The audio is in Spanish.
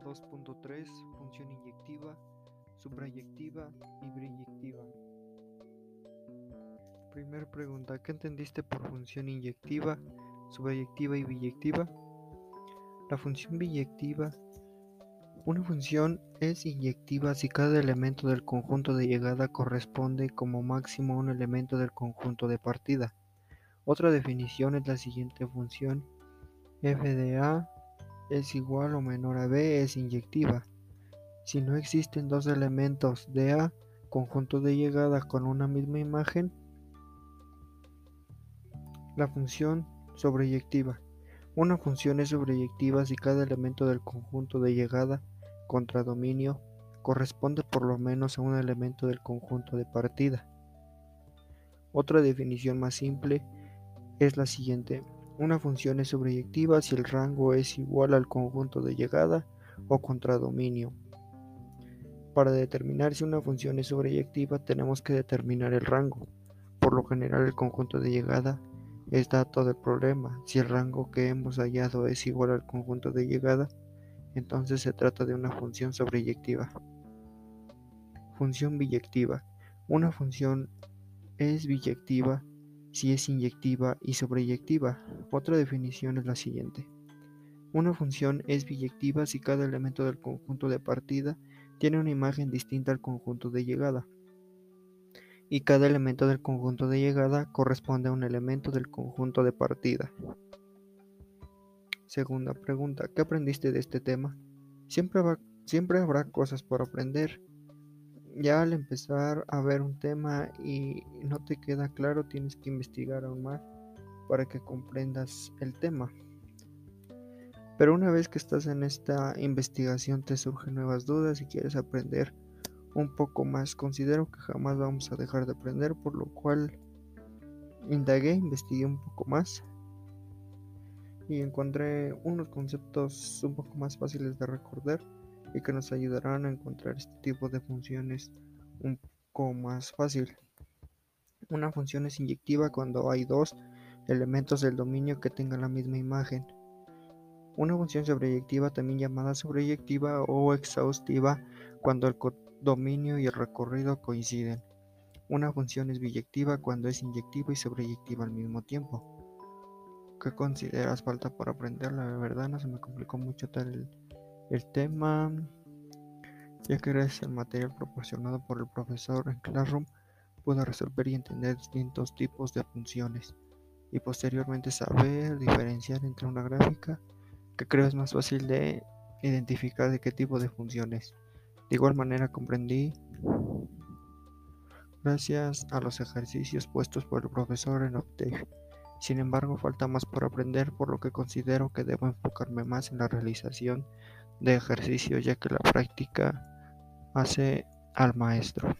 función inyectiva, subrayectiva y biyectiva. Primera pregunta, ¿qué entendiste por función inyectiva, subrayectiva y biyectiva? La función biyectiva una función es inyectiva si cada elemento del conjunto de llegada corresponde como máximo a un elemento del conjunto de partida. Otra definición es la siguiente función f de a es igual o menor a b es inyectiva. Si no existen dos elementos de a, conjunto de llegada con una misma imagen, la función sobreyectiva. Una función es sobreyectiva si cada elemento del conjunto de llegada contradominio corresponde por lo menos a un elemento del conjunto de partida. Otra definición más simple es la siguiente. Una función es sobreyectiva si el rango es igual al conjunto de llegada o contradominio. Para determinar si una función es sobreyectiva tenemos que determinar el rango. Por lo general el conjunto de llegada es dato del problema. Si el rango que hemos hallado es igual al conjunto de llegada, entonces se trata de una función sobreyectiva. Función biyectiva. Una función es biyectiva si es inyectiva y sobreyectiva. Otra definición es la siguiente. Una función es biyectiva si cada elemento del conjunto de partida tiene una imagen distinta al conjunto de llegada. Y cada elemento del conjunto de llegada corresponde a un elemento del conjunto de partida. Segunda pregunta, ¿qué aprendiste de este tema? Siempre, siempre habrá cosas por aprender. Ya al empezar a ver un tema y no te queda claro, tienes que investigar aún más para que comprendas el tema. Pero una vez que estás en esta investigación te surgen nuevas dudas y quieres aprender un poco más. Considero que jamás vamos a dejar de aprender, por lo cual indagué, investigué un poco más y encontré unos conceptos un poco más fáciles de recordar y que nos ayudarán a encontrar este tipo de funciones un poco más fácil. Una función es inyectiva cuando hay dos elementos del dominio que tengan la misma imagen. Una función sobreyectiva, también llamada sobreyectiva o exhaustiva, cuando el dominio y el recorrido coinciden. Una función es biyectiva cuando es inyectiva y sobreyectiva al mismo tiempo. ¿Qué consideras falta por aprender? La verdad no se me complicó mucho tal el, tema, ya que gracias al material proporcionado por el profesor en Classroom pude resolver y entender distintos tipos de funciones y posteriormente saber diferenciar entre una gráfica que creo es más fácil de identificar de qué tipo de funciones. De igual manera comprendí gracias a los ejercicios puestos por el profesor en Octave. Sin embargo, falta más por aprender, por lo que considero que debo enfocarme más en la realización de ejercicios, ya que la práctica hace al maestro.